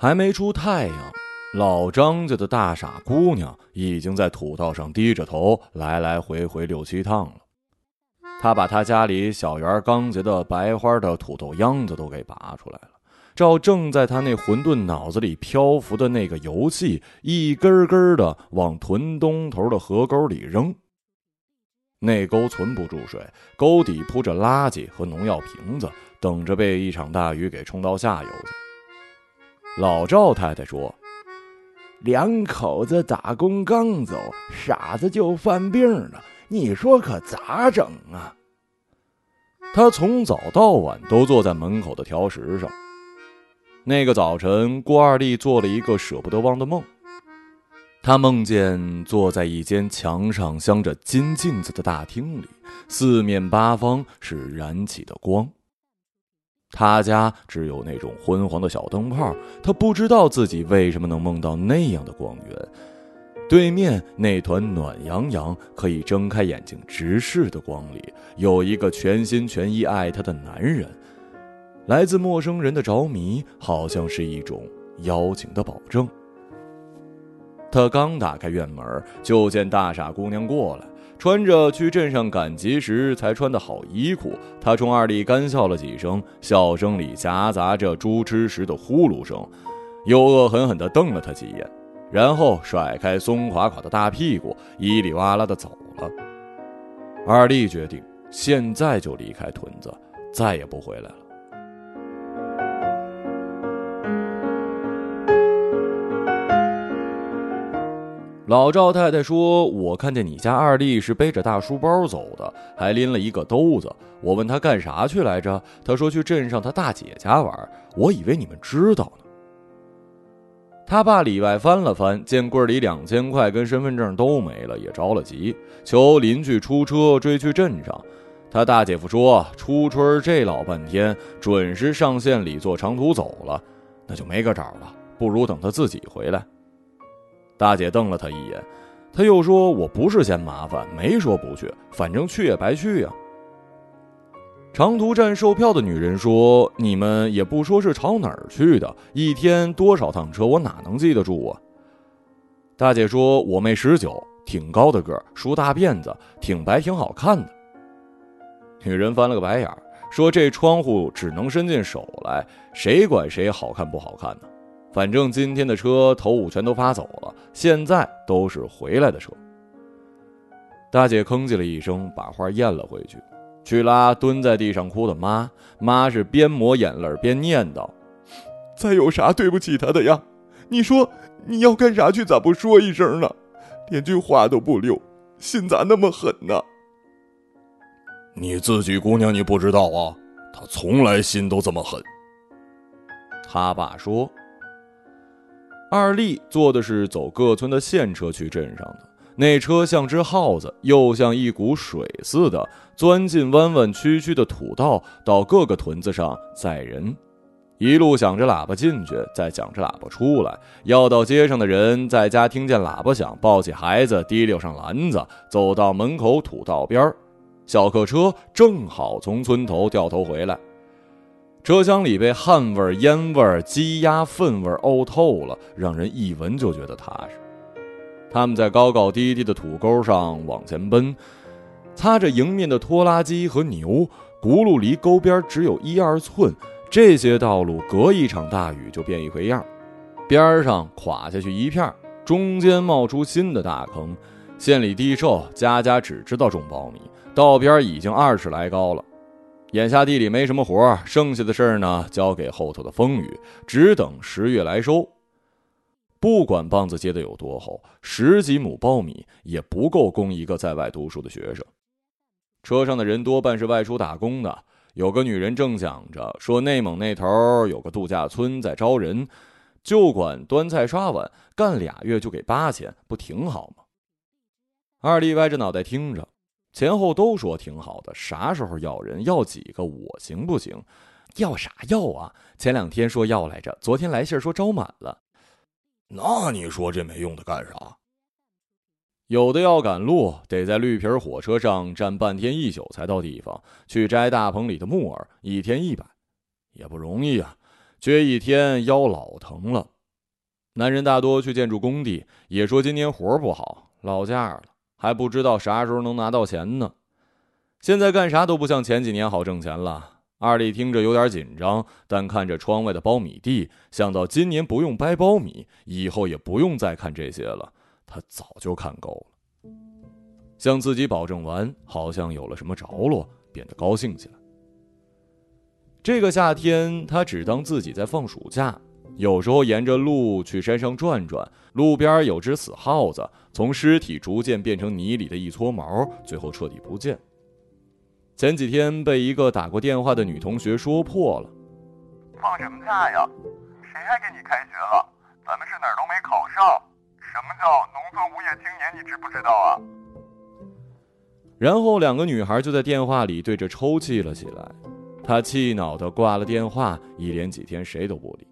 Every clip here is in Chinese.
还没出太阳，老张家的大傻姑娘已经在土道上低着头来来回回六七趟了。他把他家里小园刚结的白花的土豆秧子都给拔出来了，照正在他那混沌脑子里漂浮的那个油气，一根根的往屯东头的河沟里扔。那沟存不住水，沟底铺着垃圾和农药瓶子，等着被一场大雨给冲到下游去。老赵太太说：“两口子打工刚走，傻子就犯病了。”你说可咋整啊？他从早到晚都坐在门口的条石上。那个早晨，郭二弟做了一个舍不得忘的梦。他梦见坐在一间墙上镶着金镜子的大厅里，四面八方是燃起的光。他家只有那种昏黄的小灯泡，他不知道自己为什么能梦到那样的光源。对面那团暖洋洋、可以睁开眼睛直视的光里，有一个全心全意爱她的男人。来自陌生人的着迷，好像是一种邀请的保证。他刚打开院门，就见大傻姑娘过来，穿着去镇上赶集时才穿的好衣裤。他冲二弟干笑了几声，笑声里夹杂着猪吃食的呼噜声，又恶狠狠地瞪了他几眼。然后甩开松垮垮的大屁股，咿里哇啦的走了。二弟决定现在就离开屯子，再也不回来了。老赵太太说：“我看见你家二弟是背着大书包走的，还拎了一个兜子。我问他干啥去来着，他说去镇上他大姐家玩。我以为你们知道呢。”他爸里外翻了翻，见柜里两千块跟身份证都没了，也着了急，求邻居出车追去镇上。他大姐夫说：“初春这老半天，准是上县里坐长途走了，那就没个找了，不如等他自己回来。”大姐瞪了他一眼，他又说：“我不是嫌麻烦，没说不去，反正去也白去呀。”长途站售票的女人说：“你们也不说是朝哪儿去的，一天多少趟车，我哪能记得住啊？”大姐说：“我妹十九，挺高的个，梳大辫子，挺白，挺好看的。”女人翻了个白眼说：“这窗户只能伸进手来，谁管谁好看不好看呢？反正今天的车头五全都发走了，现在都是回来的车。”大姐吭叽了一声，把话咽了回去。去拉蹲在地上哭的妈，妈是边抹眼泪边念叨：“再有啥对不起他的呀？你说你要干啥去，咋不说一声呢？连句话都不留，心咋那么狠呢？”你自己姑娘你不知道啊？她从来心都这么狠。他爸说：“二力坐的是走各村的县车去镇上的。”那车像只耗子，又像一股水似的钻进弯弯曲曲的土道，到各个屯子上载人，一路响着喇叭进去，再响着喇叭出来。要到街上的人在家听见喇叭响，抱起孩子，提溜上篮子，走到门口土道边儿小客车正好从村头掉头回来，车厢里被汗味、烟味、鸡鸭粪味沤透了，让人一闻就觉得踏实。他们在高高低低的土沟上往前奔，擦着迎面的拖拉机和牛，轱辘离沟边只有一二寸。这些道路隔一场大雨就变一回样，边上垮下去一片，中间冒出新的大坑。县里地瘦，家家只知道种苞米，道边已经二尺来高了。眼下地里没什么活，剩下的事儿呢，交给后头的风雨，只等十月来收。不管棒子结的有多厚，十几亩苞米也不够供一个在外读书的学生。车上的人多半是外出打工的。有个女人正讲着，说内蒙那头有个度假村在招人，就管端菜刷碗，干俩月就给八千，不挺好吗？二弟歪着脑袋听着，前后都说挺好的。啥时候要人？要几个？我行不行？要啥要啊？前两天说要来着，昨天来信说招满了。那你说这没用的干啥？有的要赶路，得在绿皮火车上站半天一宿才到地方去摘大棚里的木耳，一天一百，也不容易啊。撅一天腰老疼了。男人大多去建筑工地，也说今年活不好，落价了，还不知道啥时候能拿到钱呢。现在干啥都不像前几年好挣钱了。二力听着有点紧张，但看着窗外的苞米地，想到今年不用掰苞米，以后也不用再看这些了，他早就看够了。向自己保证完，好像有了什么着落，变得高兴起来。这个夏天，他只当自己在放暑假。有时候沿着路去山上转转，路边有只死耗子，从尸体逐渐变成泥里的一撮毛，最后彻底不见。前几天被一个打过电话的女同学说破了：“放什么假呀？谁还给你开学了？咱们是哪儿都没考上。什么叫农村无业青年？你知不知道啊？”然后两个女孩就在电话里对着抽泣了起来。他气恼地挂了电话，一连几天谁都不理。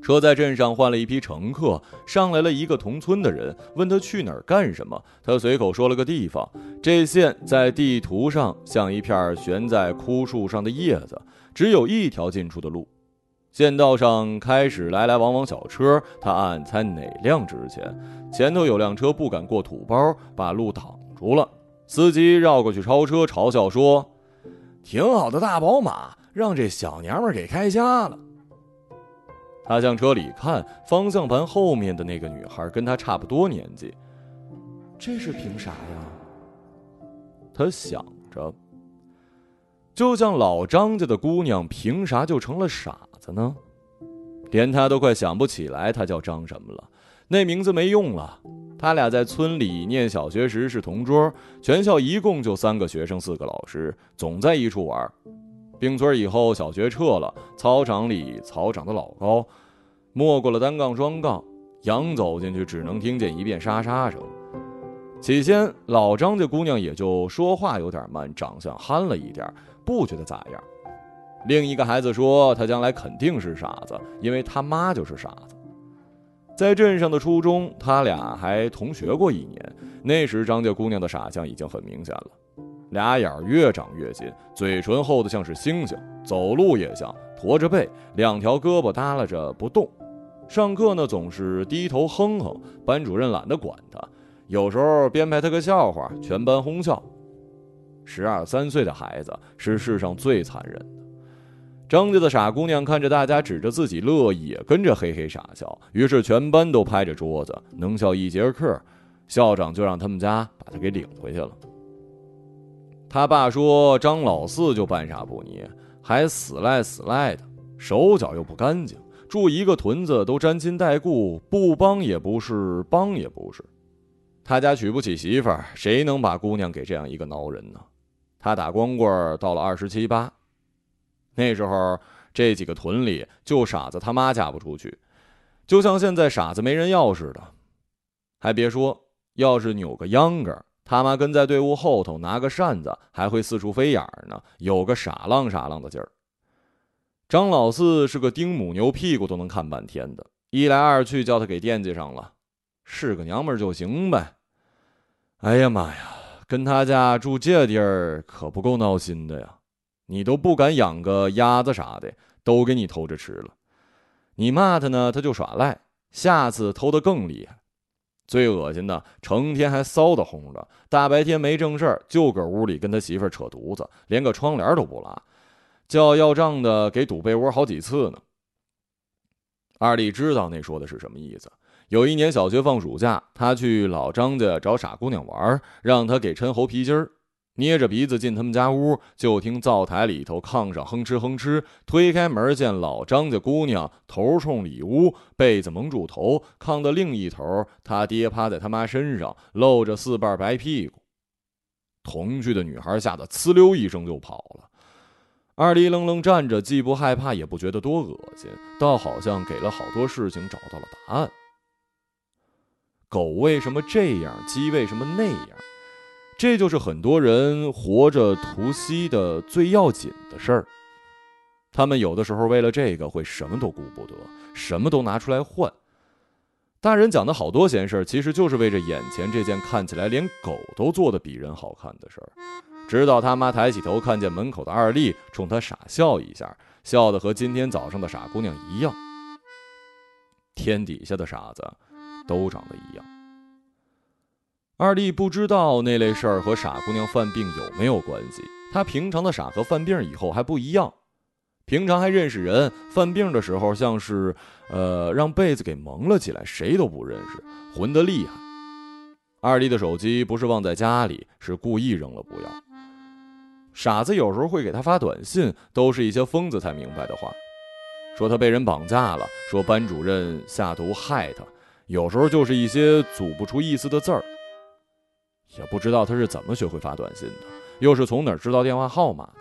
车在镇上换了一批乘客，上来了一个同村的人，问他去哪儿干什么。他随口说了个地方，这线在地图上像一片悬在枯树上的叶子，只有一条进出的路。县道上开始来来往往小车，他暗猜哪辆值钱。前头有辆车不敢过土包，把路挡住了。司机绕过去超车，嘲笑说。挺好的大宝马，让这小娘们给开瞎了。他向车里看，方向盘后面的那个女孩跟他差不多年纪，这是凭啥呀？他想着，就像老张家的姑娘，凭啥就成了傻子呢？连他都快想不起来他叫张什么了，那名字没用了。他俩在村里念小学时是同桌，全校一共就三个学生，四个老师，总在一处玩。并村以后，小学撤了，操场里草长得老高，没过了单杠双杠，羊走进去只能听见一遍沙沙声。起先，老张家姑娘也就说话有点慢，长相憨了一点，不觉得咋样。另一个孩子说，他将来肯定是傻子，因为他妈就是傻子。在镇上的初中，他俩还同学过一年。那时张家姑娘的傻相已经很明显了，俩眼越长越近，嘴唇厚的像是星星，走路也像驼着背，两条胳膊耷拉着不动。上课呢，总是低头哼哼，班主任懒得管他，有时候编排他个笑话，全班哄笑。十二三岁的孩子是世上最残忍的。张家的傻姑娘看着大家指着自己乐，也跟着嘿嘿傻笑。于是全班都拍着桌子，能笑一节课。校长就让他们家把她给领回去了。他爸说张老四就半傻不捏，还死赖死赖的，手脚又不干净，住一个屯子都沾亲带故，不帮也不是，帮也不是。他家娶不起媳妇儿，谁能把姑娘给这样一个孬人呢？他打光棍到了二十七八。那时候，这几个屯里就傻子他妈嫁不出去，就像现在傻子没人要似的。还别说，要是扭个秧歌，他妈跟在队伍后头，拿个扇子，还会四处飞眼儿呢，有个傻浪傻浪的劲儿。张老四是个丁母牛屁股都能看半天的，一来二去叫他给惦记上了，是个娘们就行呗。哎呀妈呀，跟他家住这地儿可不够闹心的呀。你都不敢养个鸭子啥的，都给你偷着吃了。你骂他呢，他就耍赖，下次偷的更厉害。最恶心的，成天还骚的哄着，大白天没正事儿，就搁屋里跟他媳妇扯犊子，连个窗帘都不拉，叫要账的给堵被窝好几次呢。二弟知道那说的是什么意思。有一年小学放暑假，他去老张家找傻姑娘玩，让她给抻猴皮筋儿。捏着鼻子进他们家屋，就听灶台里头炕上哼哧哼哧。推开门，见老张家姑娘头冲里屋，被子蒙住头。炕的另一头，他爹趴在他妈身上，露着四瓣白屁股。同居的女孩吓得呲溜一声就跑了。二弟愣愣站着，既不害怕，也不觉得多恶心，倒好像给了好多事情找到了答案。狗为什么这样？鸡为什么那样？这就是很多人活着图息的最要紧的事儿。他们有的时候为了这个会什么都顾不得，什么都拿出来换。大人讲的好多闲事儿，其实就是为着眼前这件看起来连狗都做的比人好看的事儿。直到他妈抬起头看见门口的二丽，冲他傻笑一下，笑得和今天早上的傻姑娘一样。天底下的傻子，都长得一样。二弟不知道那类事儿和傻姑娘犯病有没有关系。他平常的傻和犯病以后还不一样。平常还认识人，犯病的时候像是，呃，让被子给蒙了起来，谁都不认识，混得厉害。二弟的手机不是忘在家里，是故意扔了不要。傻子有时候会给他发短信，都是一些疯子才明白的话，说他被人绑架了，说班主任下毒害他，有时候就是一些组不出意思的字儿。也不知道他是怎么学会发短信的，又是从哪儿知道电话号码的。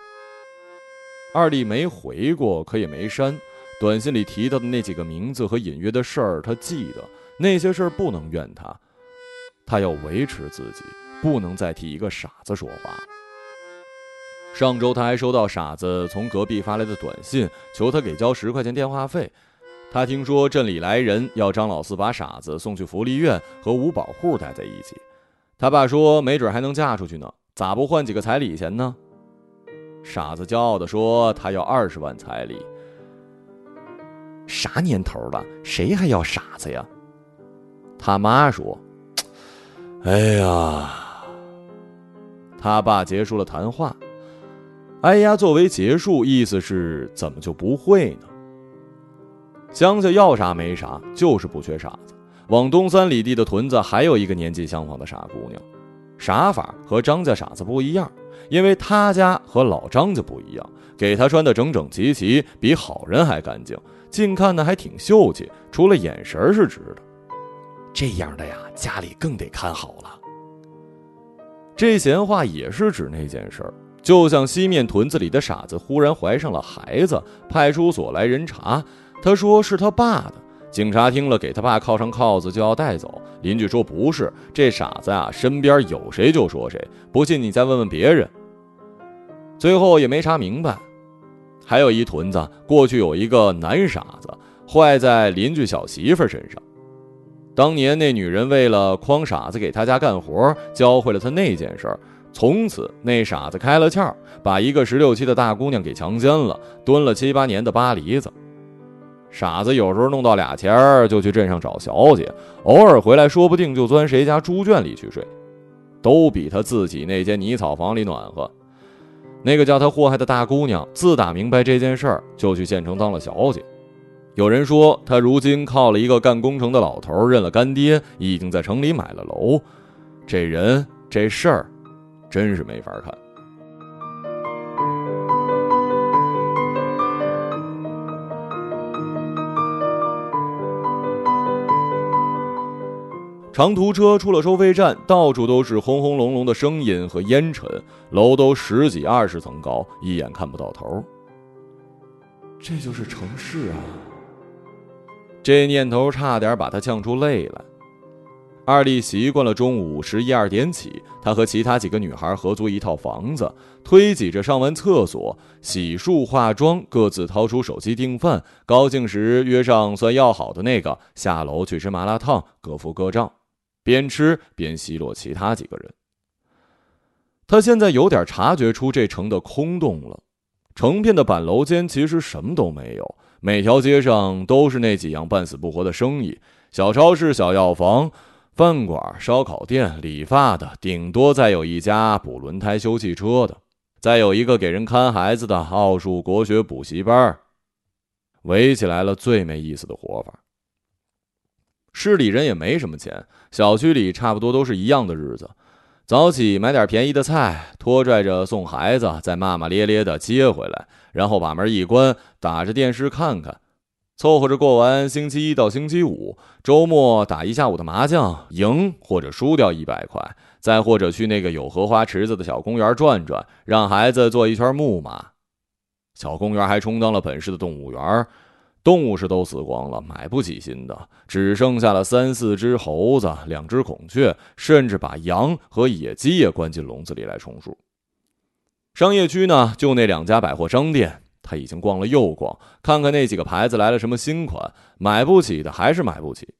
二弟没回过，可也没删。短信里提到的那几个名字和隐约的事儿，他记得。那些事儿不能怨他，他要维持自己，不能再替一个傻子说话。上周他还收到傻子从隔壁发来的短信，求他给交十块钱电话费。他听说镇里来人，要张老四把傻子送去福利院和五保户待在一起。他爸说，没准还能嫁出去呢，咋不换几个彩礼钱呢？傻子骄傲地说：“他要二十万彩礼。啥年头了，谁还要傻子呀？”他妈说：“哎呀。”他爸结束了谈话。哎呀，作为结束，意思是怎么就不会呢？乡下要啥没啥，就是不缺傻子。往东三里地的屯子还有一个年纪相仿的傻姑娘，傻法和张家傻子不一样。因为他家和老张家不一样，给他穿的整整齐齐，比好人还干净，近看呢还挺秀气，除了眼神是直的。这样的呀，家里更得看好了。这闲话也是指那件事儿，就像西面屯子里的傻子忽然怀上了孩子，派出所来人查，他说是他爸的。警察听了，给他爸铐上铐子，就要带走。邻居说不是，这傻子啊，身边有谁就说谁，不信你再问问别人。最后也没查明白。还有一屯子，过去有一个男傻子，坏在邻居小媳妇身上。当年那女人为了诓傻子给他家干活，教会了他那件事。从此那傻子开了窍，把一个十六七的大姑娘给强奸了，蹲了七八年的巴黎子。傻子有时候弄到俩钱儿，就去镇上找小姐，偶尔回来说不定就钻谁家猪圈里去睡，都比他自己那间泥草房里暖和。那个叫他祸害的大姑娘，自打明白这件事儿，就去县城当了小姐。有人说，他如今靠了一个干工程的老头认了干爹，已经在城里买了楼。这人这事儿，真是没法看。长途车出了收费站，到处都是轰轰隆隆的声音和烟尘，楼都十几二十层高，一眼看不到头。这就是城市啊！这念头差点把他呛出泪来。二丽习惯了中午十一二点起，她和其他几个女孩合租一套房子，推挤着上完厕所、洗漱、化妆，各自掏出手机订饭，高兴时约上算要好的那个下楼去吃麻辣烫，各付各账。边吃边奚落其他几个人。他现在有点察觉出这城的空洞了，成片的板楼间其实什么都没有，每条街上都是那几样半死不活的生意：小超市、小药房、饭馆、烧烤店、理发的，顶多再有一家补轮胎、修汽车的，再有一个给人看孩子的奥数、国学补习班，围起来了最没意思的活法。市里人也没什么钱，小区里差不多都是一样的日子。早起买点便宜的菜，拖拽着送孩子，再骂骂咧咧的接回来，然后把门一关，打着电视看看，凑合着过完星期一到星期五。周末打一下午的麻将，赢或者输掉一百块，再或者去那个有荷花池子的小公园转转，让孩子坐一圈木马。小公园还充当了本市的动物园。动物是都死光了，买不起新的，只剩下了三四只猴子、两只孔雀，甚至把羊和野鸡也关进笼子里来充数。商业区呢，就那两家百货商店，他已经逛了又逛，看看那几个牌子来了什么新款，买不起的还是买不起。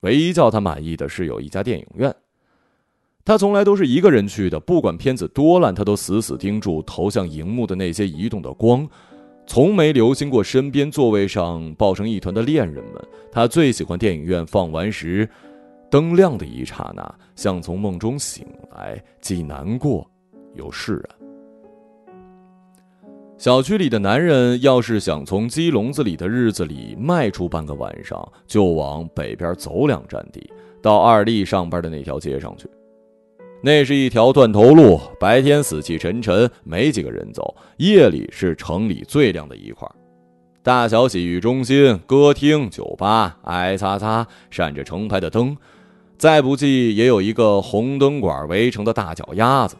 唯一叫他满意的是有一家电影院。他从来都是一个人去的，不管片子多烂，他都死死盯住投向荧幕的那些移动的光，从没留心过身边座位上抱成一团的恋人们。他最喜欢电影院放完时，灯亮的一刹那，像从梦中醒来，既难过又释然。小区里的男人要是想从鸡笼子里的日子里迈出半个晚上，就往北边走两站地，到二丽上班的那条街上去。那是一条断头路，白天死气沉沉，没几个人走；夜里是城里最亮的一块。大小洗浴中心、歌厅、酒吧，挨擦擦闪着成排的灯，再不济也有一个红灯管围成的大脚丫子。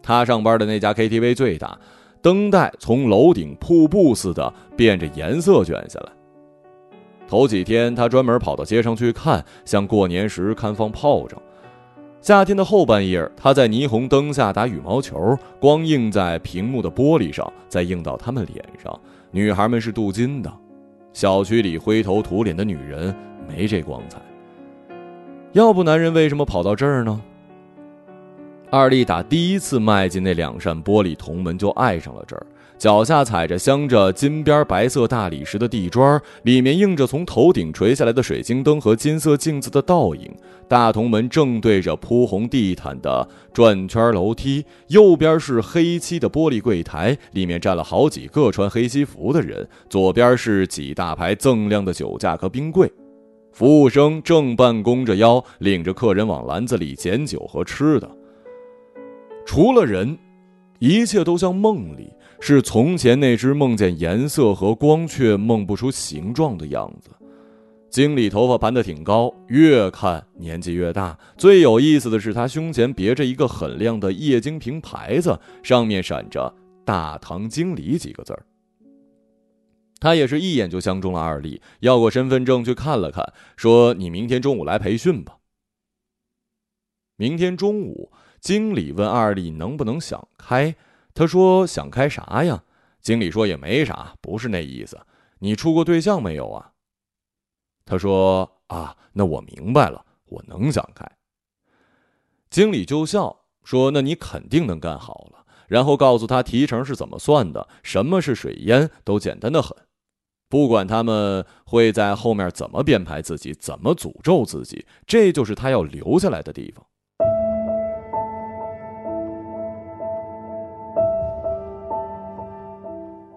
他上班的那家 KTV 最大，灯带从楼顶瀑布似的变着颜色卷下来。头几天他专门跑到街上去看，像过年时看放炮仗。夏天的后半夜，他在霓虹灯下打羽毛球，光映在屏幕的玻璃上，再映到他们脸上。女孩们是镀金的，小区里灰头土脸的女人没这光彩。要不男人为什么跑到这儿呢？二丽打第一次迈进那两扇玻璃铜门，就爱上了这儿。脚下踩着镶着金边白色大理石的地砖，里面映着从头顶垂下来的水晶灯和金色镜子的倒影。大铜门正对着铺红地毯的转圈楼梯，右边是黑漆的玻璃柜台，里面站了好几个穿黑西服的人。左边是几大排锃亮的酒架和冰柜，服务生正半弓着腰，领着客人往篮子里捡酒和吃的。除了人，一切都像梦里。是从前那只梦见颜色和光却梦不出形状的样子。经理头发盘得挺高，越看年纪越大。最有意思的是，他胸前别着一个很亮的液晶屏牌子，上面闪着“大堂经理”几个字儿。他也是一眼就相中了二丽，要过身份证去看了看，说：“你明天中午来培训吧。”明天中午，经理问二丽能不能想开。他说：“想开啥呀？”经理说：“也没啥，不是那意思。你处过对象没有啊？”他说：“啊，那我明白了，我能想开。”经理就笑说：“那你肯定能干好了。”然后告诉他提成是怎么算的，什么是水烟，都简单的很。不管他们会在后面怎么编排自己，怎么诅咒自己，这就是他要留下来的地方。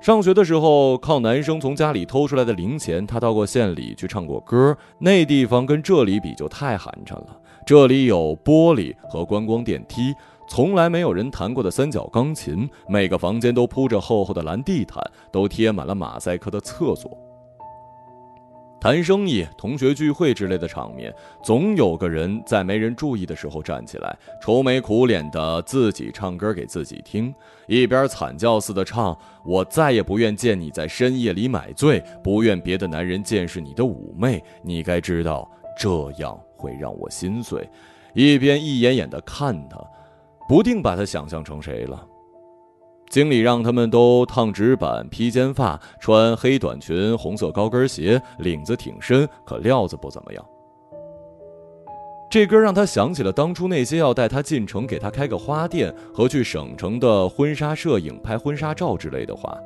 上学的时候，靠男生从家里偷出来的零钱，他到过县里去唱过歌。那地方跟这里比就太寒碜了。这里有玻璃和观光电梯，从来没有人弹过的三角钢琴，每个房间都铺着厚厚的蓝地毯，都贴满了马赛克的厕所。谈生意、同学聚会之类的场面，总有个人在没人注意的时候站起来，愁眉苦脸的自己唱歌给自己听，一边惨叫似的唱：“我再也不愿见你在深夜里买醉，不愿别的男人见识你的妩媚，你该知道这样会让我心碎。”一边一眼眼的看他，不定把他想象成谁了。经理让他们都烫直板、披肩发、穿黑短裙、红色高跟鞋，领子挺深，可料子不怎么样。这歌让他想起了当初那些要带他进城、给他开个花店和去省城的婚纱摄影拍婚纱照之类的话，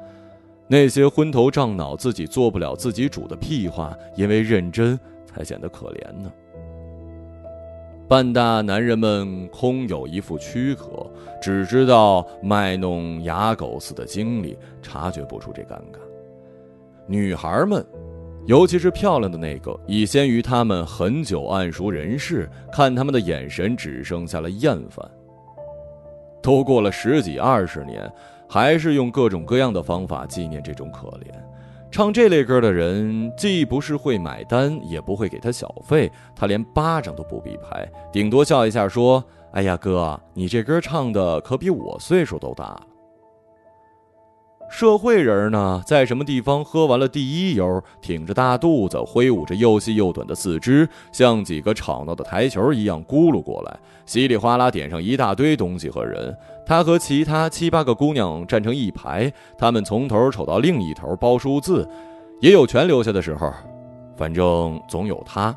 那些昏头胀脑、自己做不了自己主的屁话，因为认真才显得可怜呢。半大男人们空有一副躯壳，只知道卖弄哑狗似的经历，察觉不出这尴尬。女孩们，尤其是漂亮的那个，已先于他们很久，暗熟人世，看他们的眼神只剩下了厌烦。都过了十几二十年，还是用各种各样的方法纪念这种可怜。唱这类歌的人，既不是会买单，也不会给他小费，他连巴掌都不必拍，顶多笑一下说：“哎呀，哥，你这歌唱的可比我岁数都大了。”社会人呢，在什么地方喝完了第一油，挺着大肚子，挥舞着又细又短的四肢，像几个吵闹的台球一样咕噜过来，稀里哗啦点上一大堆东西和人。他和其他七八个姑娘站成一排，他们从头瞅到另一头包数字，也有全留下的时候，反正总有他。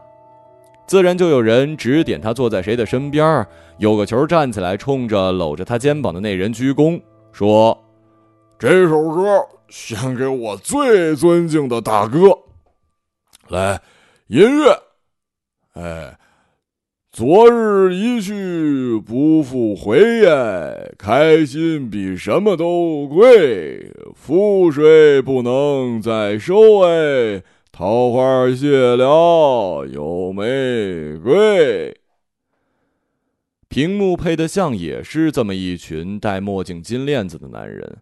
自然就有人指点他坐在谁的身边。有个球站起来，冲着搂着他肩膀的那人鞠躬，说：“这首歌献给我最尊敬的大哥。来，音乐。哎。”昨日一去不复回耶，开心比什么都贵。覆水不能再收哎，桃花谢了有玫瑰。屏幕配的像也是这么一群戴墨镜、金链子的男人，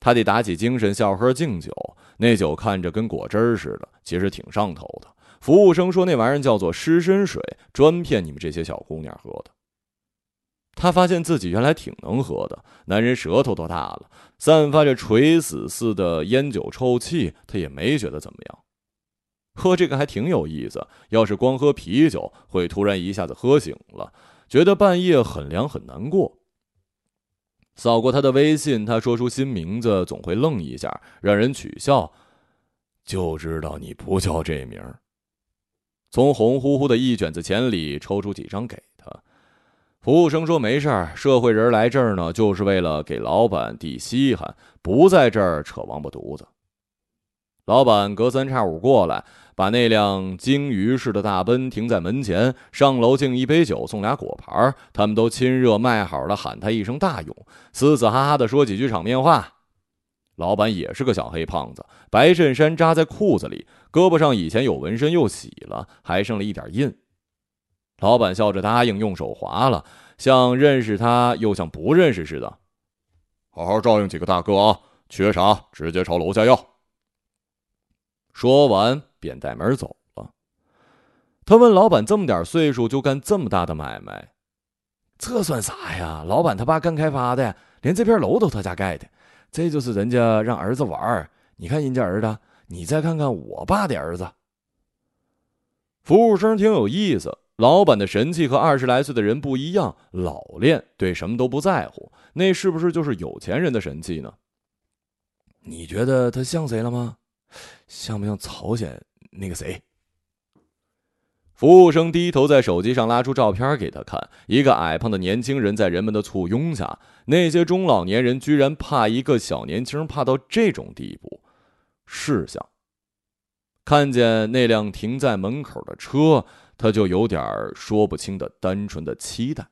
他得打起精神笑喝敬酒，那酒看着跟果汁似的，其实挺上头的。服务生说：“那玩意儿叫做湿身水，专骗你们这些小姑娘喝的。”他发现自己原来挺能喝的，男人舌头都大了，散发着垂死似的烟酒臭气，他也没觉得怎么样。喝这个还挺有意思，要是光喝啤酒，会突然一下子喝醒了，觉得半夜很凉很难过。扫过他的微信，他说出新名字总会愣一下，让人取笑，就知道你不叫这名儿。从红乎乎的一卷子钱里抽出几张给他，服务生说：“没事儿，社会人来这儿呢，就是为了给老板递稀罕，不在这儿扯王八犊子。”老板隔三差五过来，把那辆鲸鱼式的大奔停在门前，上楼敬一杯酒，送俩果盘他们都亲热卖好了，喊他一声大勇，嘶嘶哈哈的说几句场面话。老板也是个小黑胖子，白衬衫扎在裤子里，胳膊上以前有纹身，又洗了，还剩了一点印。老板笑着答应，用手划了，像认识他又像不认识似的。好好照应几个大哥啊，缺啥直接朝楼下要。说完便带门走了。他问老板：“这么点岁数就干这么大的买卖，这算啥呀？老板他爸干开发的，连这片楼都他家盖的。”这就是人家让儿子玩你看人家儿子，你再看看我爸的儿子。服务生挺有意思，老板的神气和二十来岁的人不一样，老练，对什么都不在乎。那是不是就是有钱人的神气呢？你觉得他像谁了吗？像不像朝鲜那个谁？服务生低头在手机上拉出照片给他看，一个矮胖的年轻人在人们的簇拥下，那些中老年人居然怕一个小年轻，怕到这种地步。试想，看见那辆停在门口的车，他就有点说不清的单纯的期待。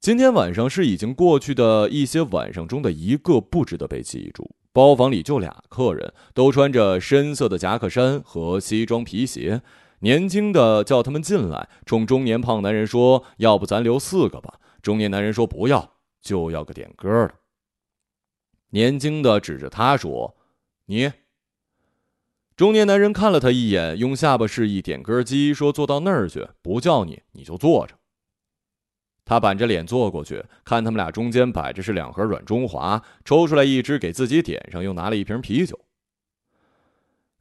今天晚上是已经过去的一些晚上中的一个，不值得被记住。包房里就俩客人，都穿着深色的夹克衫和西装皮鞋。年轻的叫他们进来，冲中年胖男人说：“要不咱留四个吧？”中年男人说：“不要，就要个点歌的。”年轻的指着他说：“你。”中年男人看了他一眼，用下巴示意点歌机，说：“坐到那儿去，不叫你，你就坐着。”他板着脸坐过去，看他们俩中间摆着是两盒软中华，抽出来一支给自己点上，又拿了一瓶啤酒。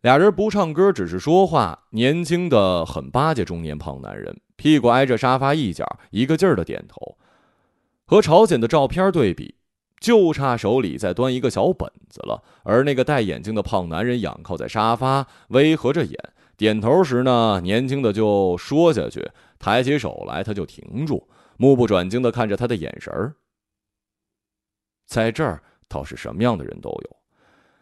俩人不唱歌，只是说话。年轻的很巴结中年胖男人，屁股挨着沙发一角，一个劲儿的点头。和朝鲜的照片对比，就差手里再端一个小本子了。而那个戴眼镜的胖男人仰靠在沙发，微合着眼，点头时呢，年轻的就说下去；抬起手来，他就停住，目不转睛的看着他的眼神儿。在这儿，倒是什么样的人都有。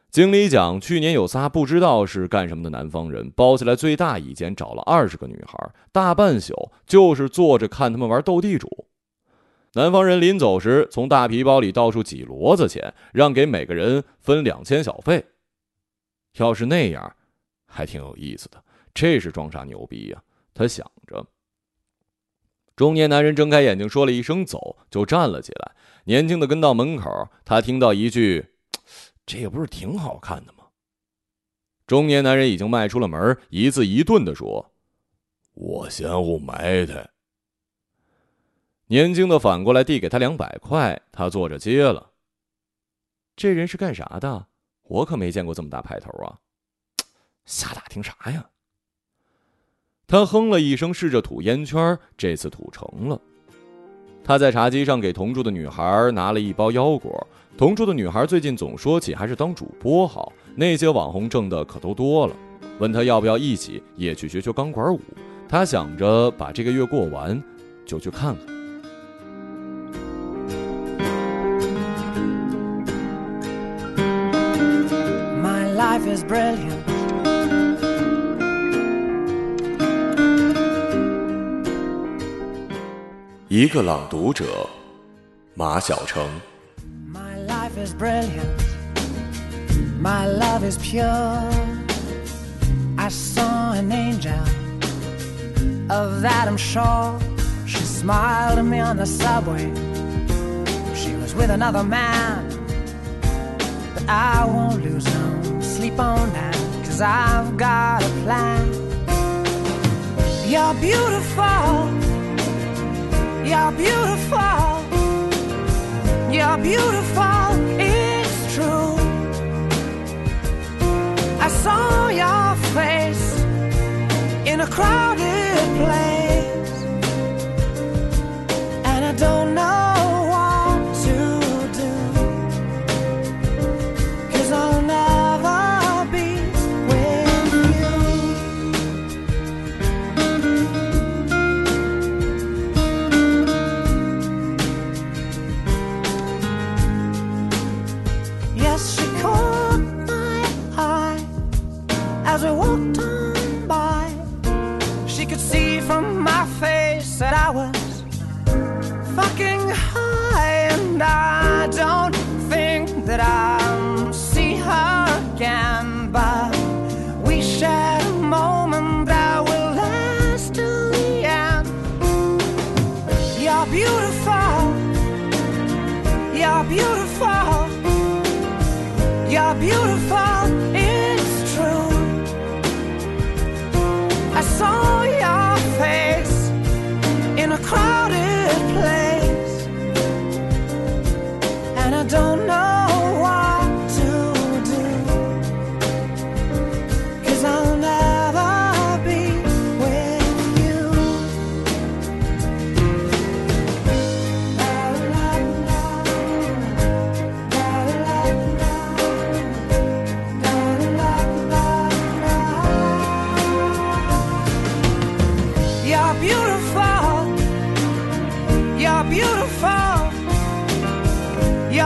经理讲，去年有仨不知道是干什么的南方人，包起来最大一间，找了二十个女孩，大半宿就是坐着看他们玩斗地主。南方人临走时，从大皮包里倒出几骡子钱，让给每个人分两千小费。要是那样，还挺有意思的。这是装啥牛逼呀？他想着。中年男人睁开眼睛，说了一声“走”，就站了起来。年轻的跟到门口，他听到一句。这也不是挺好看的吗？中年男人已经迈出了门，一字一顿的说：“我嫌乎埋汰。”年轻的反过来递给他两百块，他坐着接了。这人是干啥的？我可没见过这么大派头啊！瞎打听啥呀？他哼了一声，试着吐烟圈，这次吐成了。他在茶几上给同住的女孩拿了一包腰果。同住的女孩最近总说起还是当主播好，那些网红挣的可都多了。问他要不要一起也去学学钢管舞，他想着把这个月过完，就去看看。My life is brilliant. 一个朗读者，马晓成。 My life is brilliant. My love is pure. I saw an angel. Of that I'm sure. She smiled at me on the subway. She was with another man. But I won't lose no sleep on that. Cause I've got a plan. You're beautiful. You're beautiful. You're beautiful, it's true. I saw your face in a crowded place, high, and I